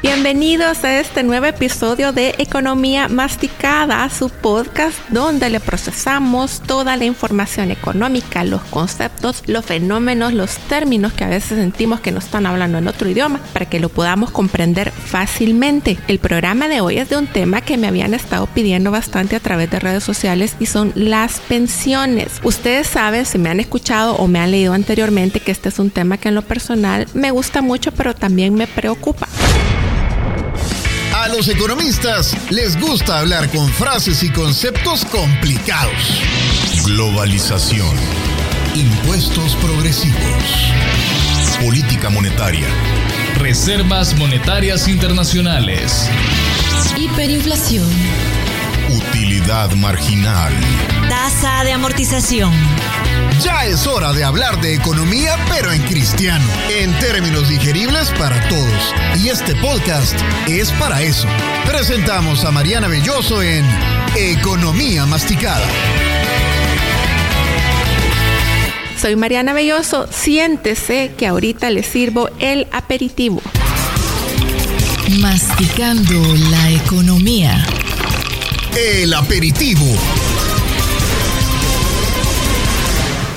Bienvenidos a este nuevo episodio de Economía Masticada, su podcast donde le procesamos toda la información económica, los conceptos, los fenómenos, los términos que a veces sentimos que nos están hablando en otro idioma para que lo podamos comprender fácilmente. El programa de hoy es de un tema que me habían estado pidiendo bastante a través de redes sociales y son las pensiones. Ustedes saben, si me han escuchado o me han leído anteriormente, que este es un tema que en lo personal me gusta mucho, pero también me preocupa. A los economistas les gusta hablar con frases y conceptos complicados. Globalización. Impuestos progresivos. Política monetaria. Reservas monetarias internacionales. Hiperinflación. Utilidad marginal. Tasa de amortización. Ya es hora de hablar de economía, pero en cristiano, en términos digeribles para todos. Y este podcast es para eso. Presentamos a Mariana Belloso en Economía Masticada. Soy Mariana Belloso, siéntese que ahorita le sirvo el aperitivo. Masticando la economía. El aperitivo.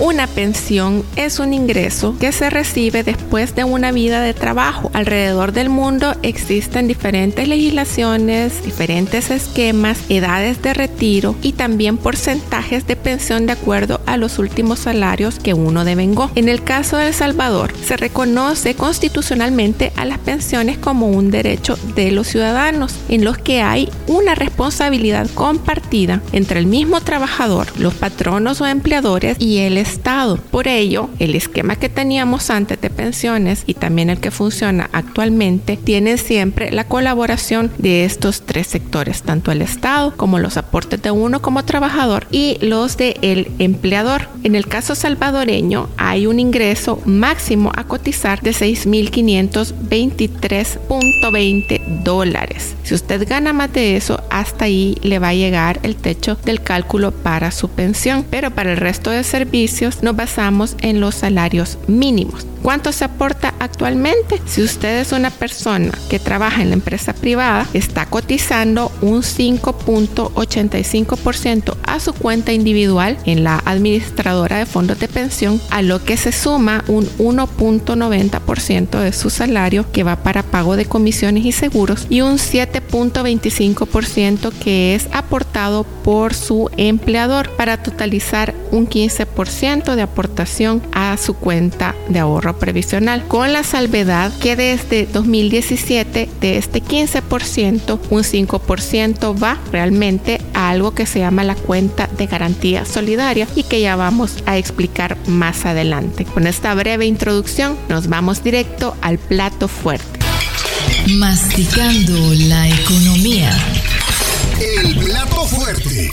Una pensión es un ingreso que se recibe después de una vida de trabajo. Alrededor del mundo existen diferentes legislaciones, diferentes esquemas, edades de retiro y también porcentajes de pensión de acuerdo a los últimos salarios que uno devengó. En el caso de El Salvador, se reconoce constitucionalmente a las pensiones como un derecho de los ciudadanos, en los que hay una responsabilidad compartida entre el mismo trabajador, los patronos o empleadores y el Estado. Por ello, el esquema que teníamos antes de pensiones y también el que funciona actualmente tiene siempre la colaboración de estos tres sectores, tanto el Estado como los aportes de uno como trabajador y los de el empleador. En el caso salvadoreño hay un ingreso máximo a cotizar de 6.523.20 dólares. Si usted gana más de eso, hasta ahí le va a llegar el techo del cálculo para su pensión. Pero para el resto de servicios nos basamos en los salarios mínimos. ¿Cuánto se aporta actualmente? Si usted es una persona que trabaja en la empresa privada, está cotizando un 5.85% a su cuenta individual en la administradora de fondos de pensión, a lo que se suma un 1.90% de su salario que va para pago de comisiones y seguros y un 7.25% que es aportado por su empleador para totalizar un 15% de aportación a su cuenta de ahorro previsional, con la salvedad que desde 2017 de este 15%, un 5% va realmente a algo que se llama la cuenta de garantía solidaria y que ya vamos a explicar más adelante. Con esta breve introducción nos vamos directo al plato fuerte. Masticando la economía. El plato fuerte.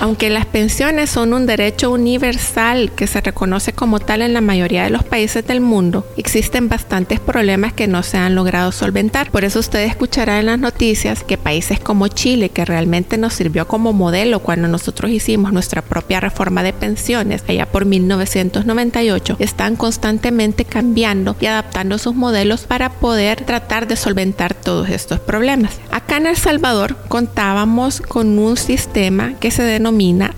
Aunque las pensiones son un derecho universal que se reconoce como tal en la mayoría de los países del mundo, existen bastantes problemas que no se han logrado solventar. Por eso usted escuchará en las noticias que países como Chile, que realmente nos sirvió como modelo cuando nosotros hicimos nuestra propia reforma de pensiones allá por 1998, están constantemente cambiando y adaptando sus modelos para poder tratar de solventar todos estos problemas. Acá en El Salvador contábamos con un sistema que se denomina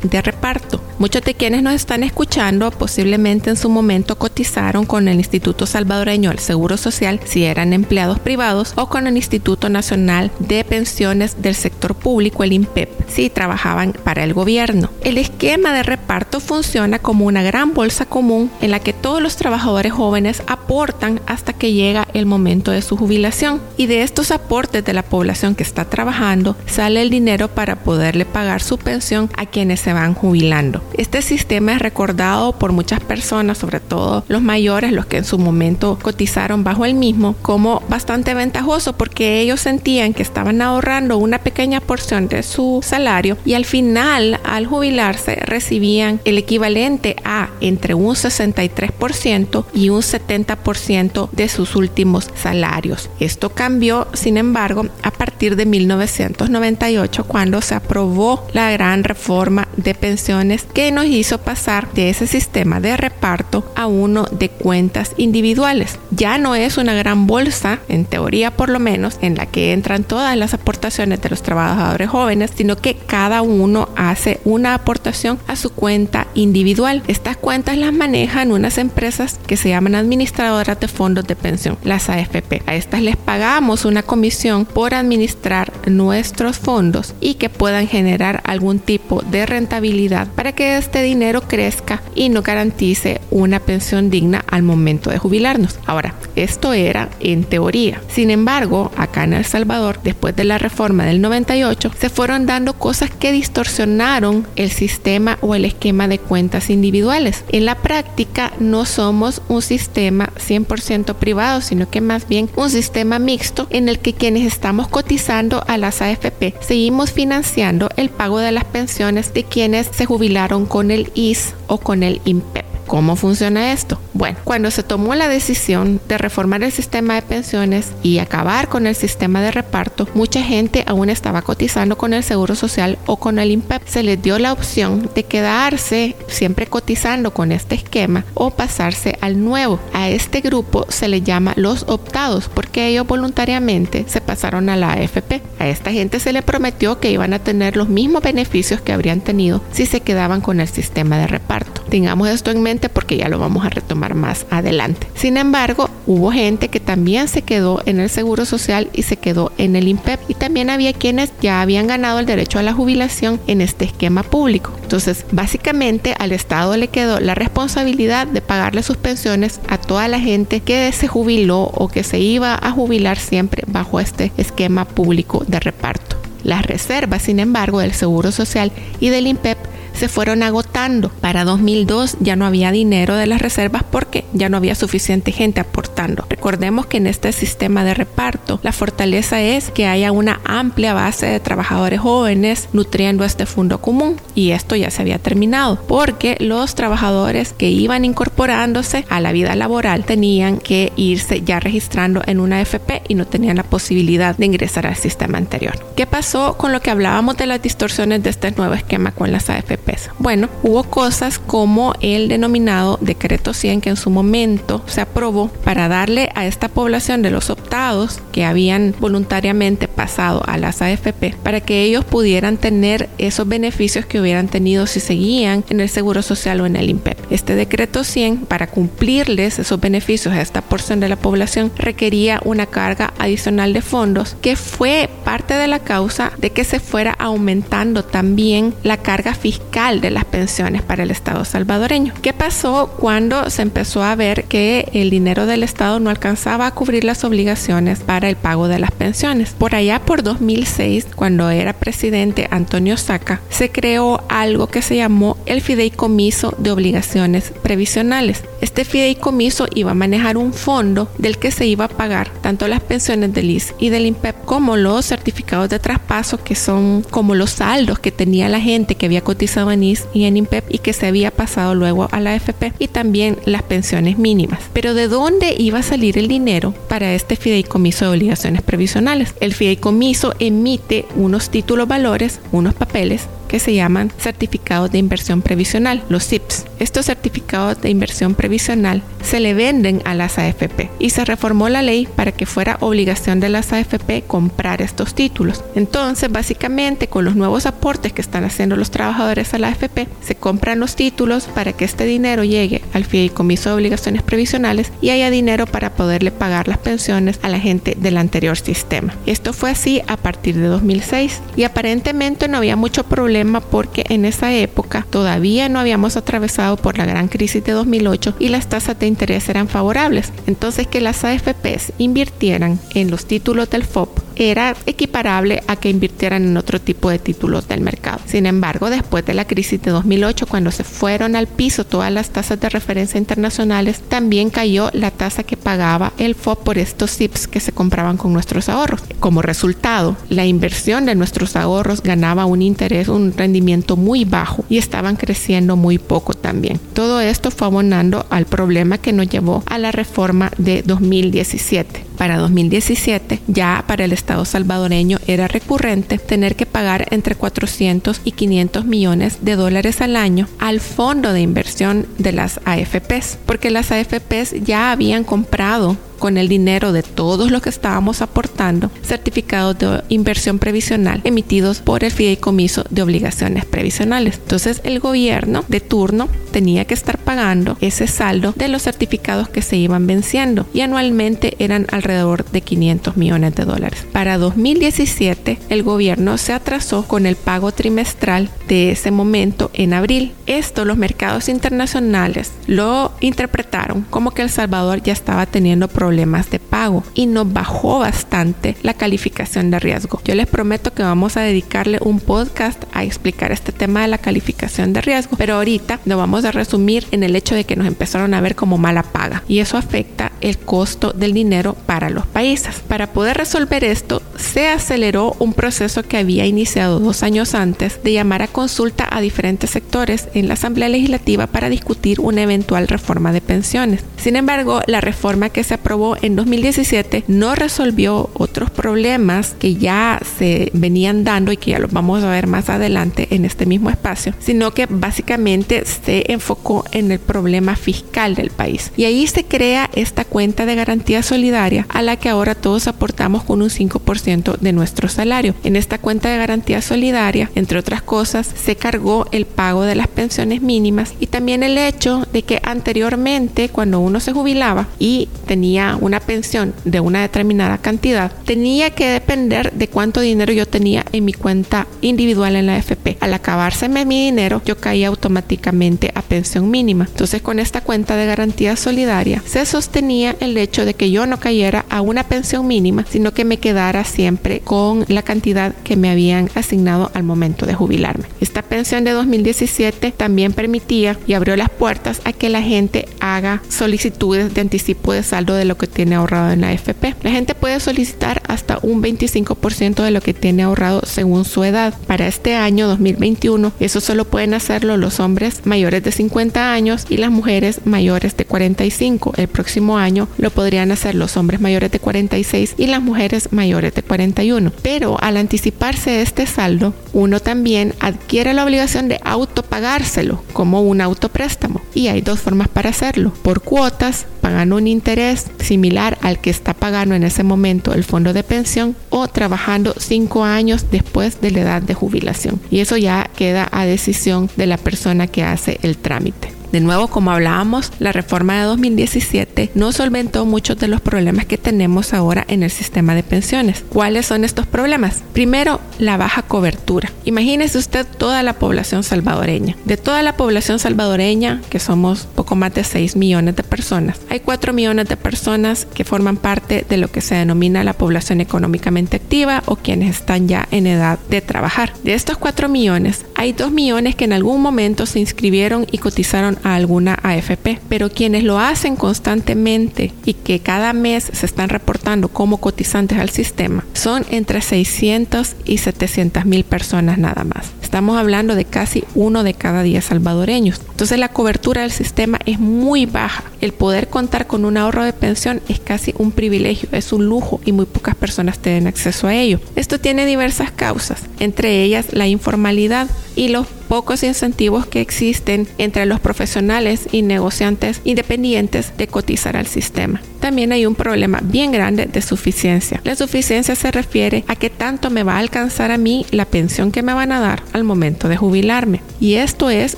de reparto. Muchos de quienes nos están escuchando posiblemente en su momento cotizaron con el Instituto Salvadoreño del Seguro Social si eran empleados privados o con el Instituto Nacional de Pensiones del Sector Público, el INPEP, si trabajaban para el gobierno. El esquema de reparto funciona como una gran bolsa común en la que todos los trabajadores jóvenes aportan hasta que llega el momento de su jubilación y de estos aportes de la población que está trabajando sale el dinero para poderle pagar su pensión a quienes se van jubilando. Este sistema es recordado por muchas personas, sobre todo los mayores, los que en su momento cotizaron bajo el mismo, como bastante ventajoso porque ellos sentían que estaban ahorrando una pequeña porción de su salario y al final, al jubilarse, recibían el equivalente a entre un 63% y un 70% de sus últimos salarios. Esto cambió, sin embargo, a partir de 1998 cuando se aprobó la gran reforma de pensiones que nos hizo pasar de ese sistema de reparto a uno de cuentas individuales. Ya no es una gran bolsa, en teoría por lo menos, en la que entran todas las aportaciones de los trabajadores jóvenes, sino que cada uno hace una aportación a su cuenta individual. Estas cuentas las manejan unas empresas que se llaman administradoras de fondos de pensión, las AFP. A estas les pagamos una comisión por administrar nuestros fondos y que puedan generar algún tipo de rentabilidad para que este dinero crezca y nos garantice una pensión digna al momento de jubilarnos. Ahora, esto era en teoría. Sin embargo, acá en El Salvador, después de la reforma del 98, se fueron dando cosas que distorsionaron el sistema o el esquema de cuentas individuales. En la práctica no somos un sistema 100% privado, sino que más bien un sistema mixto en el que quienes estamos cotizando a las AFP seguimos financiando el pago de las pensiones de quienes se jubilaron con el IS o con el INPEP. ¿Cómo funciona esto? Bueno, cuando se tomó la decisión de reformar el sistema de pensiones y acabar con el sistema de reparto, mucha gente aún estaba cotizando con el Seguro Social o con el INPEP. Se les dio la opción de quedarse siempre cotizando con este esquema o pasarse al nuevo. A este grupo se le llama los optados porque ellos voluntariamente se pasaron a la AFP. A esta gente se le prometió que iban a tener los mismos beneficios que habrían tenido si se quedaban con el sistema de reparto. Tengamos esto en mente porque ya lo vamos a retomar más adelante. Sin embargo, hubo gente que también se quedó en el Seguro Social y se quedó en el INPEP y también había quienes ya habían ganado el derecho a la jubilación en este esquema público. Entonces, básicamente al Estado le quedó la responsabilidad de pagarle sus pensiones a toda la gente que se jubiló o que se iba a jubilar siempre bajo este esquema público de reparto. Las reservas, sin embargo, del Seguro Social y del INPEP se fueron agotando. Para 2002 ya no había dinero de las reservas porque ya no había suficiente gente aportando. Recordemos que en este sistema de reparto la fortaleza es que haya una amplia base de trabajadores jóvenes nutriendo este fondo común y esto ya se había terminado porque los trabajadores que iban incorporándose a la vida laboral tenían que irse ya registrando en una FP y no tenían la posibilidad de ingresar al sistema anterior. ¿Qué pasó con lo que hablábamos de las distorsiones de este nuevo esquema con las AFP? Bueno, hubo cosas como el denominado decreto 100 que en su momento se aprobó para darle a esta población de los optados que habían voluntariamente pasado a las AFP para que ellos pudieran tener esos beneficios que hubieran tenido si seguían en el Seguro Social o en el INPEP. Este decreto 100 para cumplirles esos beneficios a esta porción de la población requería una carga adicional de fondos que fue parte de la causa de que se fuera aumentando también la carga fiscal de las pensiones para el Estado salvadoreño. ¿Qué pasó cuando se empezó a ver que el dinero del Estado no alcanzaba a cubrir las obligaciones para el pago de las pensiones? Por allá por 2006, cuando era presidente Antonio Saca, se creó algo que se llamó el fideicomiso de obligaciones previsionales. Este fideicomiso iba a manejar un fondo del que se iba a pagar tanto las pensiones del IS y del INPEP como los certificados de traspaso que son como los saldos que tenía la gente que había cotizado en IS y en INPEP y que se había pasado luego a la AFP y también las pensiones mínimas. Pero ¿de dónde iba a salir el dinero para este fideicomiso de obligaciones previsionales? El fideicomiso emite unos títulos valores, unos papeles que se llaman certificados de inversión previsional, los CIPS. Estos certificados de inversión previsional se le venden a las AFP y se reformó la ley para que fuera obligación de las AFP comprar estos títulos. Entonces, básicamente, con los nuevos aportes que están haciendo los trabajadores a la AFP, se compran los títulos para que este dinero llegue al fideicomiso de obligaciones previsionales y haya dinero para poderle pagar las pensiones a la gente del anterior sistema. Esto fue así a partir de 2006 y aparentemente no había mucho porque en esa época todavía no habíamos atravesado por la gran crisis de 2008 y las tasas de interés eran favorables. Entonces que las AFPs invirtieran en los títulos del FOP era equiparable a que invirtieran en otro tipo de títulos del mercado. Sin embargo, después de la crisis de 2008, cuando se fueron al piso todas las tasas de referencia internacionales, también cayó la tasa que pagaba el FOB por estos SIPs que se compraban con nuestros ahorros. Como resultado, la inversión de nuestros ahorros ganaba un interés, un rendimiento muy bajo y estaban creciendo muy poco también. Todo esto fue abonando al problema que nos llevó a la reforma de 2017 para 2017, ya para el Estado salvadoreño era recurrente tener que pagar entre 400 y 500 millones de dólares al año al fondo de inversión de las AFPs, porque las AFPs ya habían comprado con el dinero de todos los que estábamos aportando certificados de inversión previsional emitidos por el fideicomiso de obligaciones previsionales. Entonces el gobierno de turno tenía que estar pagando ese saldo de los certificados que se iban venciendo y anualmente eran alrededor de 500 millones de dólares. Para 2017 el gobierno se atrasó con el pago trimestral de ese momento en abril. Esto los mercados internacionales lo interpretaron como que El Salvador ya estaba teniendo problemas problemas de pago y nos bajó bastante la calificación de riesgo. Yo les prometo que vamos a dedicarle un podcast a explicar este tema de la calificación de riesgo, pero ahorita lo vamos a resumir en el hecho de que nos empezaron a ver como mala paga y eso afecta el costo del dinero para los países. Para poder resolver esto, se aceleró un proceso que había iniciado dos años antes de llamar a consulta a diferentes sectores en la Asamblea Legislativa para discutir una eventual reforma de pensiones. Sin embargo, la reforma que se aprobó en 2017 no resolvió otros problemas que ya se venían dando y que ya los vamos a ver más adelante en este mismo espacio, sino que básicamente se enfocó en el problema fiscal del país. Y ahí se crea esta cuenta de garantía solidaria a la que ahora todos aportamos con un 5% de nuestro salario. En esta cuenta de garantía solidaria, entre otras cosas, se cargó el pago de las pensiones mínimas y también el hecho de que anteriormente cuando uno se jubilaba y tenía una pensión de una determinada cantidad, tenía que depender de cuánto dinero yo tenía en mi cuenta individual en la FP. Al acabarse mi dinero, yo caía automáticamente a pensión mínima. Entonces, con esta cuenta de garantía solidaria, se sostenía el hecho de que yo no cayera a una pensión mínima, sino que me quedara siempre con la cantidad que me habían asignado al momento de jubilarme. Esta pensión de 2017 también permitía y abrió las puertas a que la gente haga solicitudes de anticipo de saldo de lo que tiene ahorrado en la AFP. La gente puede solicitar hasta un 25% de lo que tiene ahorrado según su edad. Para este año 2021, eso solo pueden hacerlo los hombres mayores de 50 años y las mujeres mayores de 45. El próximo año lo podrían hacer los hombres mayores de 46 y las mujeres mayores de 41. Pero al anticiparse este saldo, uno también adquiere la obligación de autopagárselo como un autopréstamo. Y hay dos formas para hacerlo. Por cuotas, pagan un interés similar al que está pagando en ese momento el fondo de pensión o trabajando cinco años después de la edad de jubilación. Y eso ya queda a decisión de la persona que hace el trámite. De nuevo, como hablábamos, la reforma de 2017 no solventó muchos de los problemas que tenemos ahora en el sistema de pensiones. ¿Cuáles son estos problemas? Primero, la baja cobertura. Imagínese usted toda la población salvadoreña. De toda la población salvadoreña, que somos poco más de 6 millones de personas, hay 4 millones de personas que forman parte de lo que se denomina la población económicamente activa o quienes están ya en edad de trabajar. De estos 4 millones, hay 2 millones que en algún momento se inscribieron y cotizaron a alguna AFP, pero quienes lo hacen constantemente y que cada mes se están reportando como cotizantes al sistema son entre 600 y 700 mil personas nada más. Estamos hablando de casi uno de cada diez salvadoreños. Entonces la cobertura del sistema es muy baja. El poder contar con un ahorro de pensión es casi un privilegio, es un lujo y muy pocas personas tienen acceso a ello. Esto tiene diversas causas, entre ellas la informalidad y los pocos incentivos que existen entre los profesionales y negociantes independientes de cotizar al sistema. También hay un problema bien grande de suficiencia. La suficiencia se refiere a qué tanto me va a alcanzar a mí la pensión que me van a dar al momento de jubilarme. Y esto es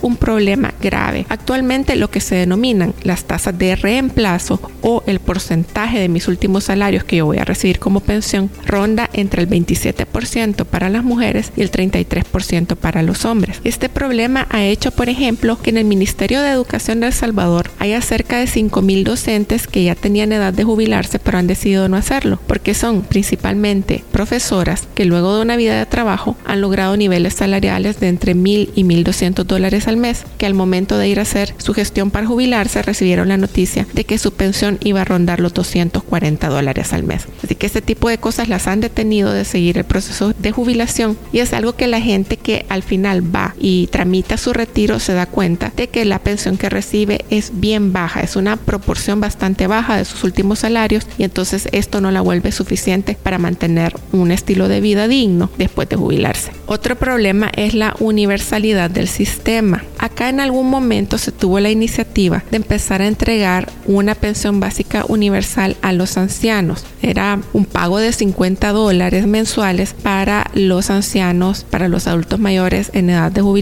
un problema grave. Actualmente lo que se denominan las tasas de reemplazo o el porcentaje de mis últimos salarios que yo voy a recibir como pensión ronda entre el 27% para las mujeres y el 33% para los hombres. Este este problema ha hecho, por ejemplo, que en el Ministerio de Educación de El Salvador haya cerca de 5.000 docentes que ya tenían edad de jubilarse, pero han decidido no hacerlo, porque son principalmente profesoras que luego de una vida de trabajo han logrado niveles salariales de entre mil y mil doscientos dólares al mes, que al momento de ir a hacer su gestión para jubilarse recibieron la noticia de que su pensión iba a rondar los 240 dólares al mes. Así que este tipo de cosas las han detenido de seguir el proceso de jubilación y es algo que la gente que al final va y tramita su retiro se da cuenta de que la pensión que recibe es bien baja, es una proporción bastante baja de sus últimos salarios y entonces esto no la vuelve suficiente para mantener un estilo de vida digno después de jubilarse. Otro problema es la universalidad del sistema. Acá en algún momento se tuvo la iniciativa de empezar a entregar una pensión básica universal a los ancianos. Era un pago de 50 dólares mensuales para los ancianos, para los adultos mayores en edad de jubilación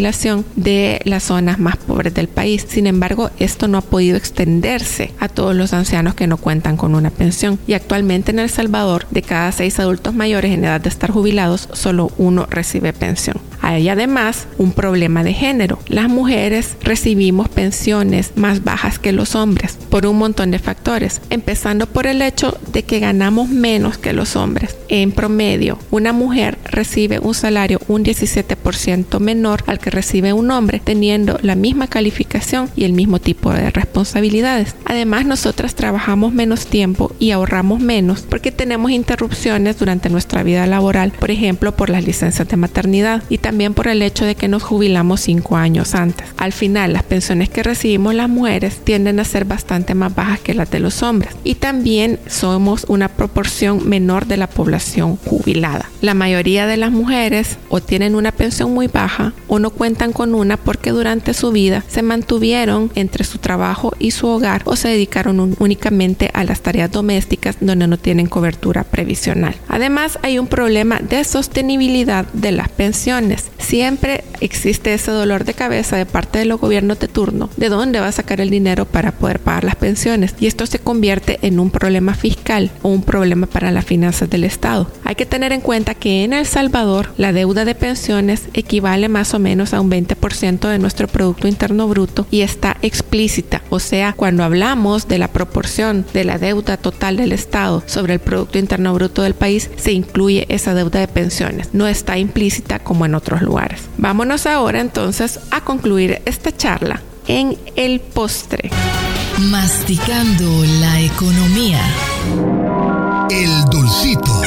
de las zonas más pobres del país. Sin embargo, esto no ha podido extenderse a todos los ancianos que no cuentan con una pensión. Y actualmente en El Salvador, de cada seis adultos mayores en edad de estar jubilados, solo uno recibe pensión. Hay además un problema de género. Las mujeres recibimos pensiones más bajas que los hombres por un montón de factores, empezando por el hecho de que ganamos menos que los hombres. En promedio, una mujer recibe un salario un 17% menor al que recibe un hombre, teniendo la misma calificación y el mismo tipo de responsabilidades. Además, nosotras trabajamos menos tiempo y ahorramos menos porque tenemos interrupciones durante nuestra vida laboral, por ejemplo, por las licencias de maternidad y también por el hecho de que nos jubilamos cinco años antes. Al final, las pensiones que recibimos las mujeres tienden a ser bastante más bajas que las de los hombres y también somos una proporción menor de la población jubilada. La mayoría de las mujeres o tienen una pensión muy baja o no cuentan con una porque durante su vida se mantuvieron entre su trabajo y su hogar o se dedicaron únicamente a las tareas domésticas donde no tienen cobertura previsional. Además, hay un problema de sostenibilidad de las pensiones Siempre existe ese dolor de cabeza de parte de los gobiernos de turno, de dónde va a sacar el dinero para poder pagar las pensiones. Y esto se convierte en un problema fiscal o un problema para las finanzas del Estado. Hay que tener en cuenta que en El Salvador la deuda de pensiones equivale más o menos a un 20% de nuestro Producto Interno Bruto y está explícita. O sea, cuando hablamos de la proporción de la deuda total del Estado sobre el Producto Interno Bruto del país, se incluye esa deuda de pensiones. No está implícita como en otros lugares. Vámonos ahora entonces a concluir esta charla en el postre. Masticando la economía. El dulcito.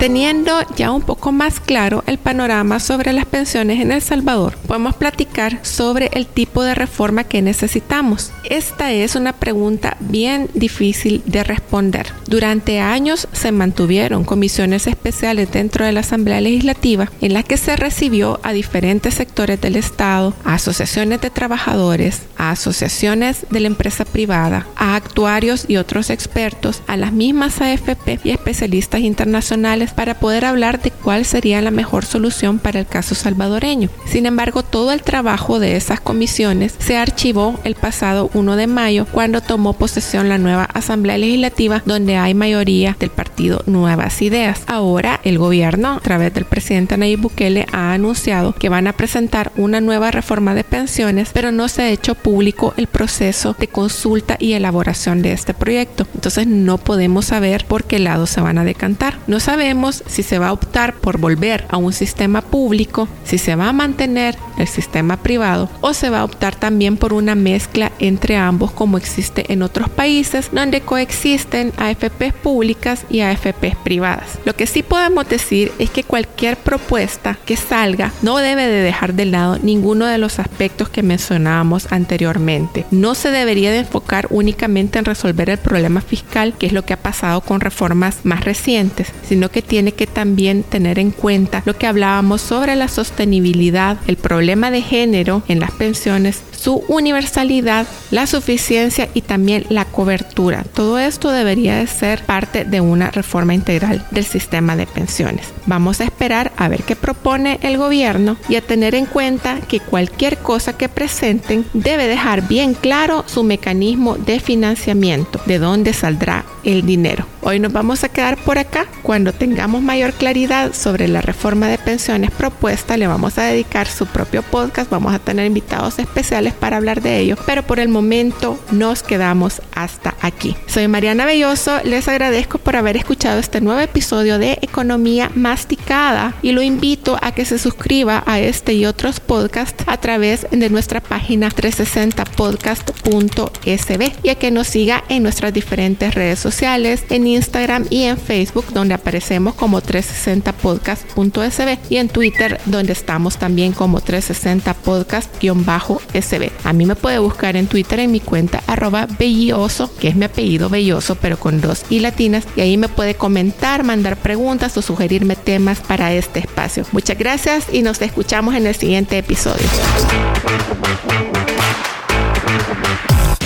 Teniendo ya un poco más claro el panorama sobre las pensiones en El Salvador, podemos platicar sobre el tipo de reforma que necesitamos. Esta es una pregunta bien difícil de responder. Durante años se mantuvieron comisiones especiales dentro de la Asamblea Legislativa en las que se recibió a diferentes sectores del Estado, a asociaciones de trabajadores, a asociaciones de la empresa privada, a actuarios y otros expertos, a las mismas AFP y especialistas internacionales para poder hablar de cuál sería la mejor solución para el caso salvadoreño. Sin embargo, todo el trabajo de esas comisiones se archivó el pasado 1 de mayo cuando tomó posesión la nueva Asamblea Legislativa donde hay mayoría del partido Nuevas Ideas. Ahora el gobierno a través del presidente Nayib Bukele ha anunciado que van a presentar una nueva reforma de pensiones, pero no se ha hecho público el proceso de consulta y elaboración de este proyecto. Entonces no podemos saber por qué lado se van a decantar. No sabemos si se va a optar por volver a un sistema público, si se va a mantener el sistema privado o se va a optar también por una mezcla entre ambos como existe en otros países donde coexisten AFPs públicas y AFPs privadas. Lo que sí podemos decir es que cualquier propuesta que salga no debe de dejar de lado ninguno de los aspectos que mencionábamos anteriormente. No se debería de enfocar únicamente en resolver el problema fiscal, que es lo que ha pasado con reformas más recientes, sino que tiene que también tener en cuenta lo que hablábamos sobre la sostenibilidad, el de género en las pensiones, su universalidad, la suficiencia y también la cobertura. Todo esto debería de ser parte de una reforma integral del sistema de pensiones. Vamos a esperar a ver qué propone el gobierno y a tener en cuenta que cualquier cosa que presenten debe dejar bien claro su mecanismo de financiamiento, de dónde saldrá el dinero. Hoy nos vamos a quedar por acá. Cuando tengamos mayor claridad sobre la reforma de pensiones propuesta, le vamos a dedicar su propio podcast. Vamos a tener invitados especiales para hablar de ello. Pero por el momento nos quedamos hasta aquí. Soy Mariana Belloso. Les agradezco por haber escuchado este nuevo episodio de Economía Masticada y lo invito a que se suscriba a este y otros podcasts a través de nuestra página 360podcast.sb y a que nos siga en nuestras diferentes redes sociales, en Instagram y en Facebook donde aparecemos como 360podcast.sb y en Twitter donde estamos también como 360podcast-sb. A mí me puede buscar en Twitter en mi cuenta arroba belloso, que es mi apellido belloso pero con dos y latinas y ahí me puede comentar, mandar preguntas o sugerirme temas para este espacio. Muchas gracias y nos escuchamos en el siguiente episodio.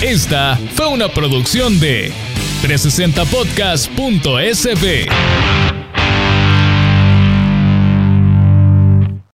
Esta fue una producción de 360podcast.sb.